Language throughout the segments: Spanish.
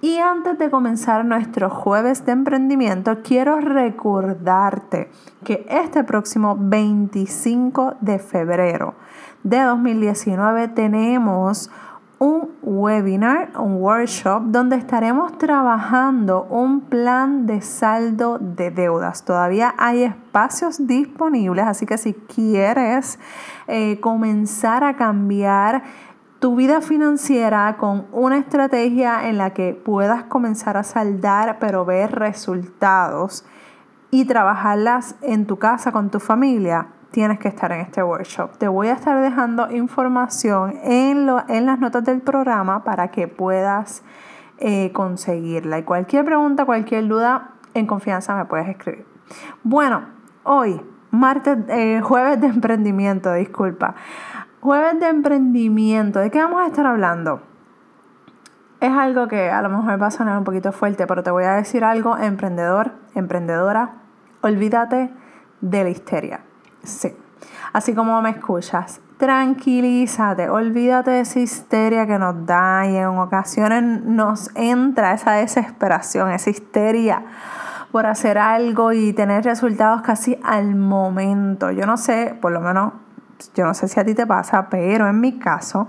Y antes de comenzar nuestro jueves de emprendimiento, quiero recordarte que este próximo 25 de febrero de 2019 tenemos un webinar, un workshop, donde estaremos trabajando un plan de saldo de deudas. Todavía hay espacios disponibles, así que si quieres eh, comenzar a cambiar tu vida financiera con una estrategia en la que puedas comenzar a saldar pero ver resultados y trabajarlas en tu casa con tu familia, tienes que estar en este workshop. Te voy a estar dejando información en, en las notas del programa para que puedas eh, conseguirla. Y cualquier pregunta, cualquier duda, en confianza me puedes escribir. Bueno, hoy, martes, eh, jueves de emprendimiento, disculpa. Jueves de emprendimiento, ¿de qué vamos a estar hablando? Es algo que a lo mejor va a sonar un poquito fuerte, pero te voy a decir algo, emprendedor, emprendedora, olvídate de la histeria. Sí, así como me escuchas, tranquilízate, olvídate de esa histeria que nos da y en ocasiones nos entra esa desesperación, esa histeria por hacer algo y tener resultados casi al momento. Yo no sé, por lo menos yo no sé si a ti te pasa, pero en mi caso,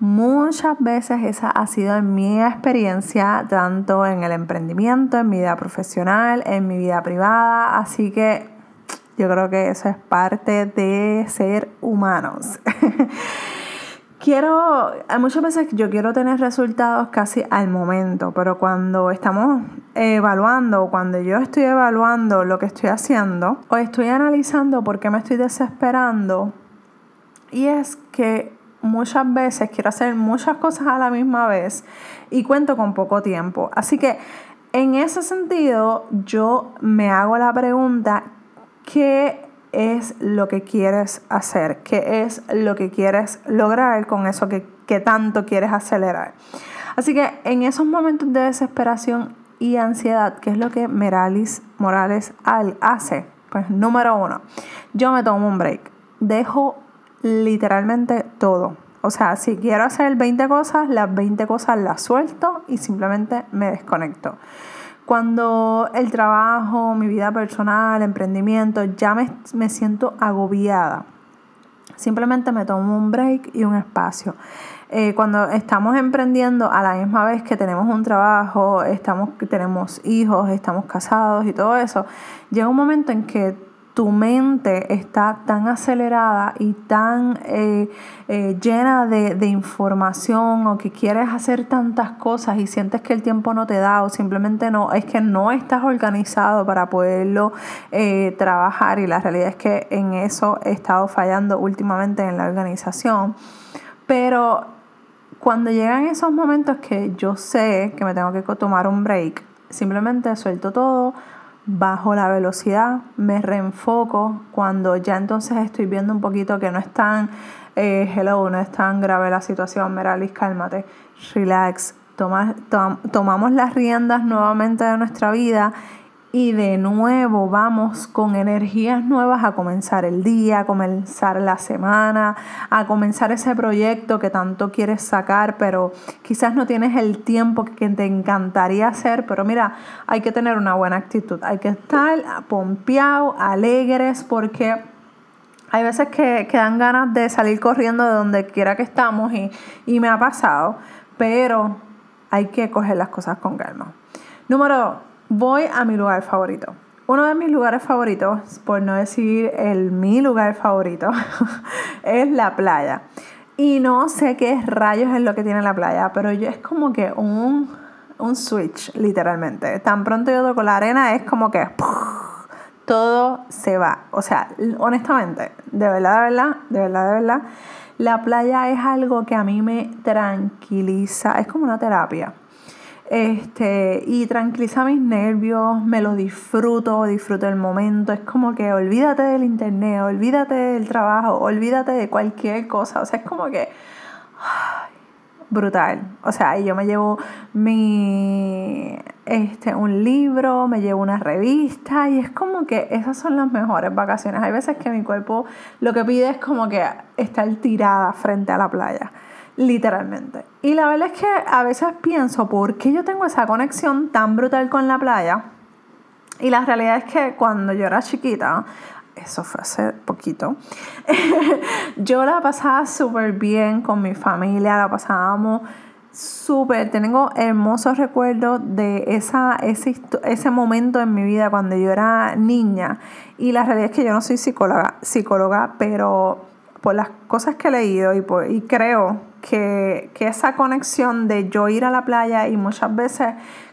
muchas veces esa ha sido mi experiencia, tanto en el emprendimiento, en mi vida profesional, en mi vida privada, así que yo creo que eso es parte de ser humanos. quiero, muchas veces yo quiero tener resultados casi al momento, pero cuando estamos evaluando, cuando yo estoy evaluando lo que estoy haciendo, o estoy analizando por qué me estoy desesperando, y es que muchas veces quiero hacer muchas cosas a la misma vez y cuento con poco tiempo. Así que en ese sentido yo me hago la pregunta, ¿qué es lo que quieres hacer? ¿Qué es lo que quieres lograr con eso que, tanto quieres acelerar? Así que en esos momentos de desesperación y ansiedad, ¿qué es lo que Meralis Morales hace? Pues número uno, yo me tomo un break. Dejo literalmente todo. O sea, si quiero hacer 20 cosas, las 20 cosas las suelto y simplemente me desconecto. Cuando el trabajo, mi vida personal, emprendimiento, ya me, me siento agobiada, simplemente me tomo un break y un espacio. Eh, cuando estamos emprendiendo a la misma vez que tenemos un trabajo, estamos, tenemos hijos, estamos casados y todo eso, llega un momento en que tu mente está tan acelerada y tan eh, eh, llena de, información o que quieres hacer tantas cosas y sientes que el tiempo no te da o simplemente no, es que no estás organizado para poderlo eh, trabajar y la realidad es que en eso he estado fallando últimamente en la organización. Pero cuando llegan esos momentos que yo sé que me tengo que tomar un break, simplemente suelto todo bajo la velocidad, me reenfoco cuando ya entonces estoy viendo un poquito que no es tan eh, hello, no es tan grave la situación, Meralis, cálmate, relax, tomamos las riendas nuevamente de nuestra vida y de nuevo vamos con energías nuevas a comenzar el día, a comenzar la semana, a comenzar ese proyecto que tanto quieres sacar, pero quizás no tienes el tiempo que te encantaría hacer, pero mira, hay que tener una buena actitud, hay que estar pompeado, alegres, porque hay veces que, que, dan ganas de salir corriendo de donde quiera que estamos y, y me ha pasado, pero hay que coger las cosas con calma. Número voy a mi lugar favorito. Uno de mis lugares favoritos, por no decir el mi lugar favorito, es la playa. Y no sé qué rayos es lo que tiene la playa, pero yo es como que un, un switch, literalmente. Tan pronto yo toco la arena, es como que todo se va. O sea, honestamente, de verdad, de verdad, de verdad, de verdad, la playa es algo que a mí me tranquiliza, es como una terapia. Este, y tranquiliza mis nervios, me lo disfruto, disfruto el momento, es como que olvídate del internet, olvídate del trabajo, olvídate de cualquier cosa, o sea, es como que brutal, o sea, yo me llevo mi, este, un libro, me llevo una revista y es como que esas son las mejores vacaciones, hay veces que mi cuerpo lo que pide es como que estar tirada frente a la playa literalmente. Y la verdad es que a veces pienso, ¿por qué yo tengo esa conexión tan brutal con la playa? Y la realidad es que cuando yo era chiquita, eso fue hace poquito, yo la pasaba súper bien con mi familia, la pasábamos súper, tengo hermosos recuerdos de esa, ese, ese momento en mi vida cuando yo era niña. Y la realidad es que yo no soy psicóloga, psicóloga pero por las cosas que he leído y, por, y creo que, esa conexión de yo ir a la playa y muchas veces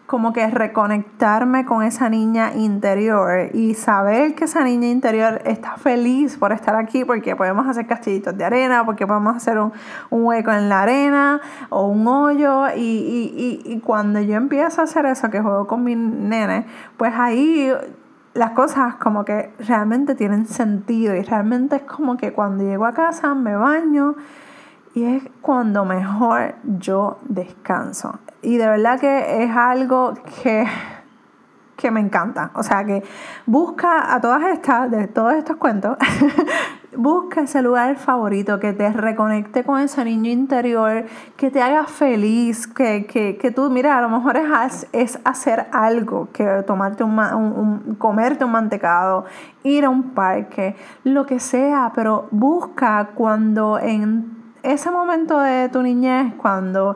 como que reconectarme con esa niña interior y saber que esa niña interior está feliz por estar aquí porque podemos hacer castillitos de arena, porque podemos hacer un, hueco en la arena o un hoyo y, y, cuando yo empiezo a hacer eso, que juego con mi nene, pues ahí las cosas como que realmente tienen sentido y realmente es como que cuando llego a casa me baño y es cuando mejor yo descanso. Y de verdad que es algo que, que me encanta. O sea que busca a todas estas, de todos estos cuentos, busca ese lugar favorito que te reconecte con ese niño interior, que te haga feliz, que, que, que tú, mira, a lo mejor es, es hacer algo, que tomarte un, un, comerte un mantecado, ir a un parque, lo que sea, pero busca cuando en ese momento de tu niñez, cuando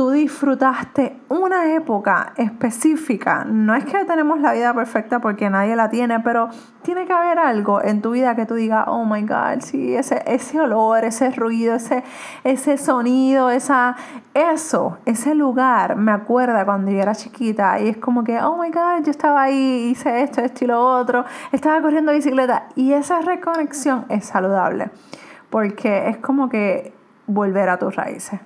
tú disfrutaste una época específica, no es que tenemos la vida perfecta porque nadie la tiene, pero tiene que haber algo en tu vida que tú digas, oh my God, sí, ese, ese olor, ese ruido, ese, ese sonido, esa, eso, ese lugar, me acuerda cuando yo era chiquita y es como que, oh my God, yo estaba ahí, hice esto, esto y lo otro, estaba corriendo bicicleta y esa reconexión es saludable porque es como que volver a tus raíces.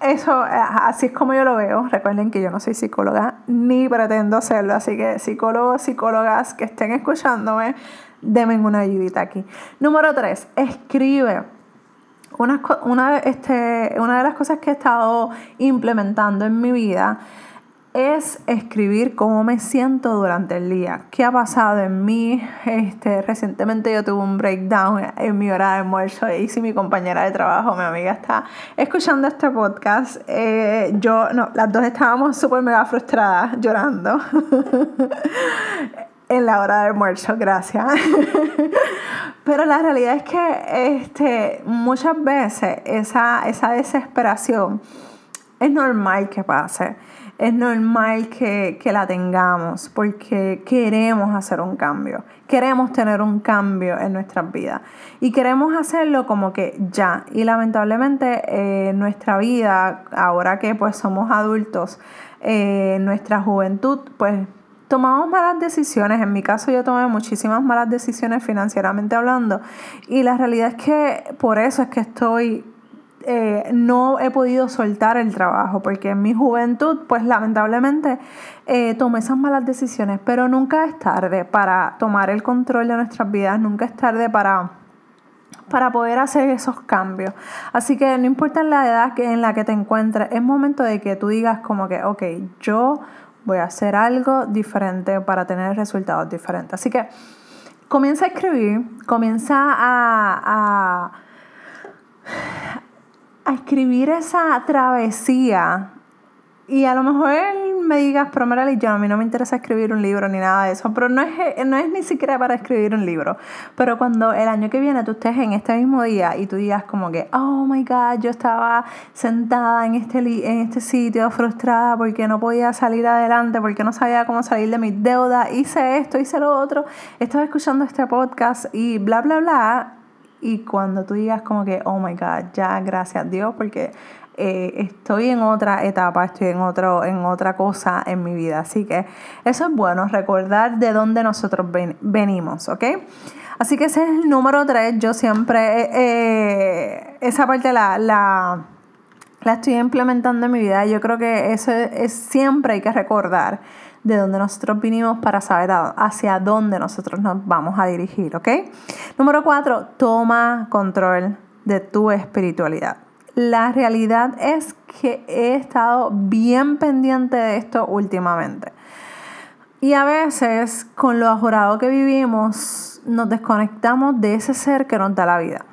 Eso, eh, así es como yo lo veo. Recuerden que yo no soy psicóloga ni pretendo serlo, así que psicólogos, psicólogas que estén escuchándome, denme una ayudita aquí. Número tres, escribe. Una, una, este, una de las cosas que he estado implementando en mi vida es escribir cómo me siento durante el día, qué ha pasado en mí. Este, recientemente yo tuve un breakdown en mi hora de almuerzo y si mi compañera de trabajo, mi amiga, está escuchando este podcast, eh, yo, no, las dos estábamos súper mega frustradas, llorando. en la hora de almuerzo, gracias. Pero la realidad es que este, muchas veces esa, esa desesperación es normal que pase es normal que, la tengamos porque queremos hacer un cambio, queremos tener un cambio en nuestras vidas y queremos hacerlo como que ya. Y lamentablemente eh, nuestra vida, ahora que pues somos adultos, eh, nuestra juventud, pues tomamos malas decisiones. En mi caso yo tomé muchísimas malas decisiones financieramente hablando y la realidad es que por eso es que estoy eh, no he podido soltar el trabajo, porque en mi juventud, pues lamentablemente, eh, tomé esas malas decisiones, pero nunca es tarde para tomar el control de nuestras vidas, nunca es tarde para para poder hacer esos cambios. Así que no importa la edad que, en la que te encuentres, es momento de que tú digas como que, ok, yo voy a hacer algo diferente para tener resultados diferentes. Así que comienza a escribir, comienza a, a a escribir esa travesía y a lo mejor me digas, pero Marely, yo a mí no me interesa escribir un libro ni nada de eso, pero no es, no es ni siquiera para escribir un libro. Pero cuando el año que viene tú estés en este mismo día y tú digas como que, oh my God, yo estaba sentada en este, en este sitio frustrada porque no podía salir adelante, porque no sabía cómo salir de mis deudas, hice esto, hice lo otro, estaba escuchando este podcast y bla, bla, bla, y cuando tú digas como que, oh my God, ya gracias a Dios porque eh, estoy en otra etapa, estoy en, otro, en otra cosa en mi vida. Así que eso es bueno, recordar de dónde nosotros venimos, ¿ok? Así que ese es el número tres. Yo siempre, eh, esa parte la, la, la estoy implementando en mi vida. Yo creo que eso es, siempre hay que recordar de dónde nosotros vinimos para saber hacia dónde nosotros nos vamos a dirigir, ¿ok? Número cuatro, toma control de tu espiritualidad. La realidad es que he estado bien pendiente de esto últimamente. Y a veces, con lo ajorado que vivimos, nos desconectamos de ese ser que nos da la vida.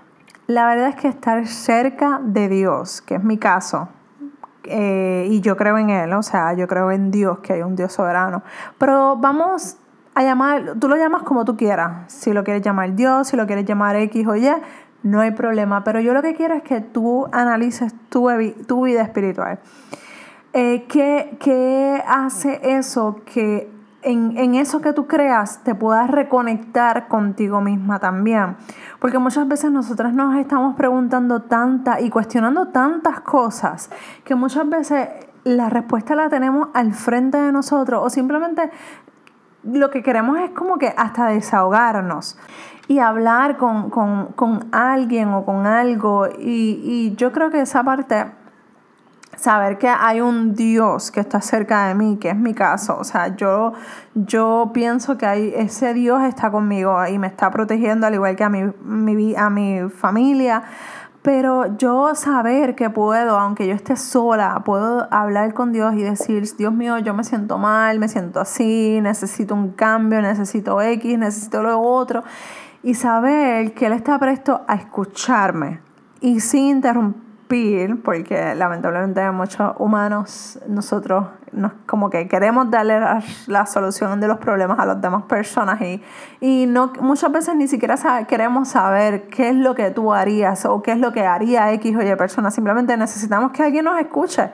La verdad es que estar cerca de Dios, que es mi caso, eh, y yo creo en Él, o sea, yo creo en Dios, que hay un Dios soberano, pero vamos a llamar, tú lo llamas como tú quieras, si lo quieres llamar Dios, si lo quieres llamar X o Y, no hay problema, pero yo lo que quiero es que tú analices tu, tu vida espiritual. Eh, ¿qué, ¿Qué hace eso que en, en, eso que tú creas te puedas reconectar contigo misma también. Porque muchas veces nosotras nos estamos preguntando tantas y cuestionando tantas cosas que muchas veces la respuesta la tenemos al frente de nosotros o simplemente lo que queremos es como que hasta desahogarnos y hablar con, con, con alguien o con algo. Y, y yo creo que esa parte saber que hay un Dios que está cerca de mí, que es mi caso. O sea, yo, yo pienso que hay, ese Dios está conmigo y me está protegiendo al igual que a mi, mi, a mi familia. Pero yo saber que puedo, aunque yo esté sola, puedo hablar con Dios y decir, Dios mío, yo me siento mal, me siento así, necesito un cambio, necesito X, necesito lo otro. Y saber que Él está presto a escucharme y sin interrumpir porque lamentablemente muchos humanos, nosotros nos, como que queremos darle la, solución de los problemas a las demás personas y, y no, muchas veces ni siquiera queremos saber qué es lo que tú harías o qué es lo que haría X o Y persona, simplemente necesitamos que alguien nos escuche.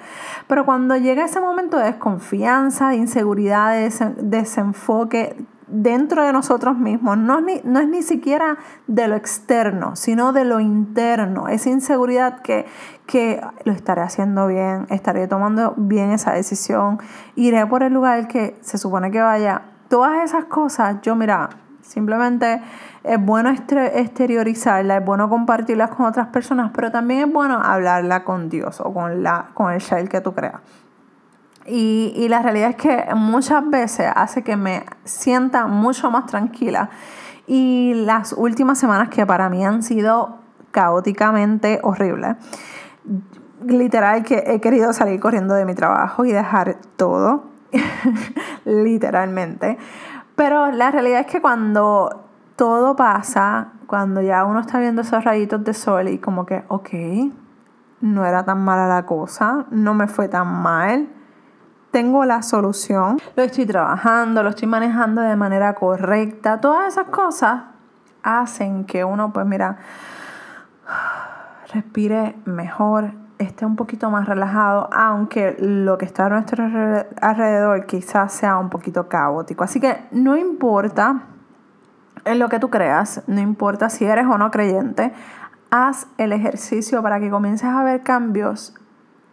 Pero cuando llega ese momento de desconfianza, de inseguridad, de desenfoque, dentro de nosotros mismos, no es, ni, no es ni siquiera de lo externo, sino de lo interno, esa inseguridad que, que lo estaré haciendo bien, estaré tomando bien esa decisión, iré por el lugar que se supone que vaya. Todas esas cosas, yo mira, simplemente es bueno exteriorizarla, es bueno compartirlas con otras personas, pero también es bueno hablarla con Dios o con, la, con el shell que tú creas. Y, la realidad es que muchas veces hace que me sienta mucho más tranquila. Y las últimas semanas que para mí han sido caóticamente horribles. Literal que he querido salir corriendo de mi trabajo y dejar todo. Literalmente. Pero la realidad es que cuando todo pasa, cuando ya uno está viendo esos rayitos de sol y como que, ok, no era tan mala la cosa, no me fue tan mal tengo la solución, lo estoy trabajando, lo estoy manejando de manera correcta. Todas esas cosas hacen que uno, pues mira, respire mejor, esté un poquito más relajado, aunque lo que está a nuestro alrededor quizás sea un poquito caótico. Así que no importa en lo que tú creas, no importa si eres o no creyente, haz el ejercicio para que comiences a ver cambios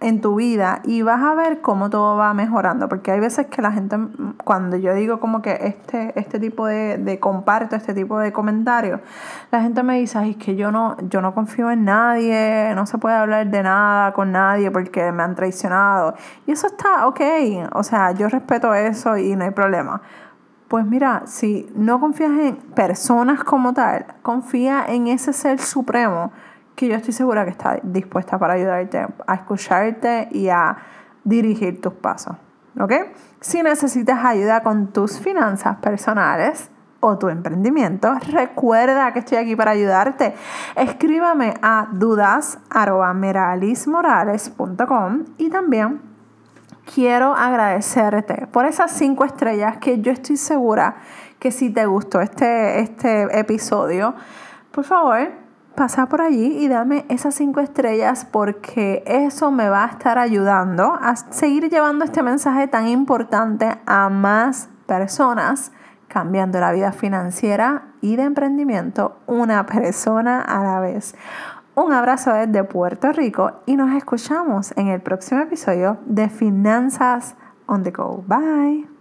en tu vida y vas a ver cómo todo va mejorando, porque hay veces que la gente, cuando yo digo como que este, este tipo de, de comparto, este tipo de comentarios, la gente me dice, ay, es que yo no, yo no confío en nadie, no se puede hablar de nada con nadie porque me han traicionado. Y eso está ok, o sea, yo respeto eso y no hay problema. Pues mira, si no confías en personas como tal, confía en ese ser supremo que yo estoy segura que está dispuesta para ayudarte a escucharte y a dirigir tus pasos. ¿Ok? Si necesitas ayuda con tus finanzas personales o tu emprendimiento, recuerda que estoy aquí para ayudarte. Escríbame a dudas.meralismorales.com y también quiero agradecerte por esas cinco estrellas que yo estoy segura que si te gustó este, este episodio, por favor, pasa por allí y dame esas cinco estrellas porque eso me va a estar ayudando a seguir llevando este mensaje tan importante a más personas, cambiando la vida financiera y de emprendimiento una persona a la vez. Un abrazo desde Puerto Rico y nos escuchamos en el próximo episodio de Finanzas on the Go. Bye.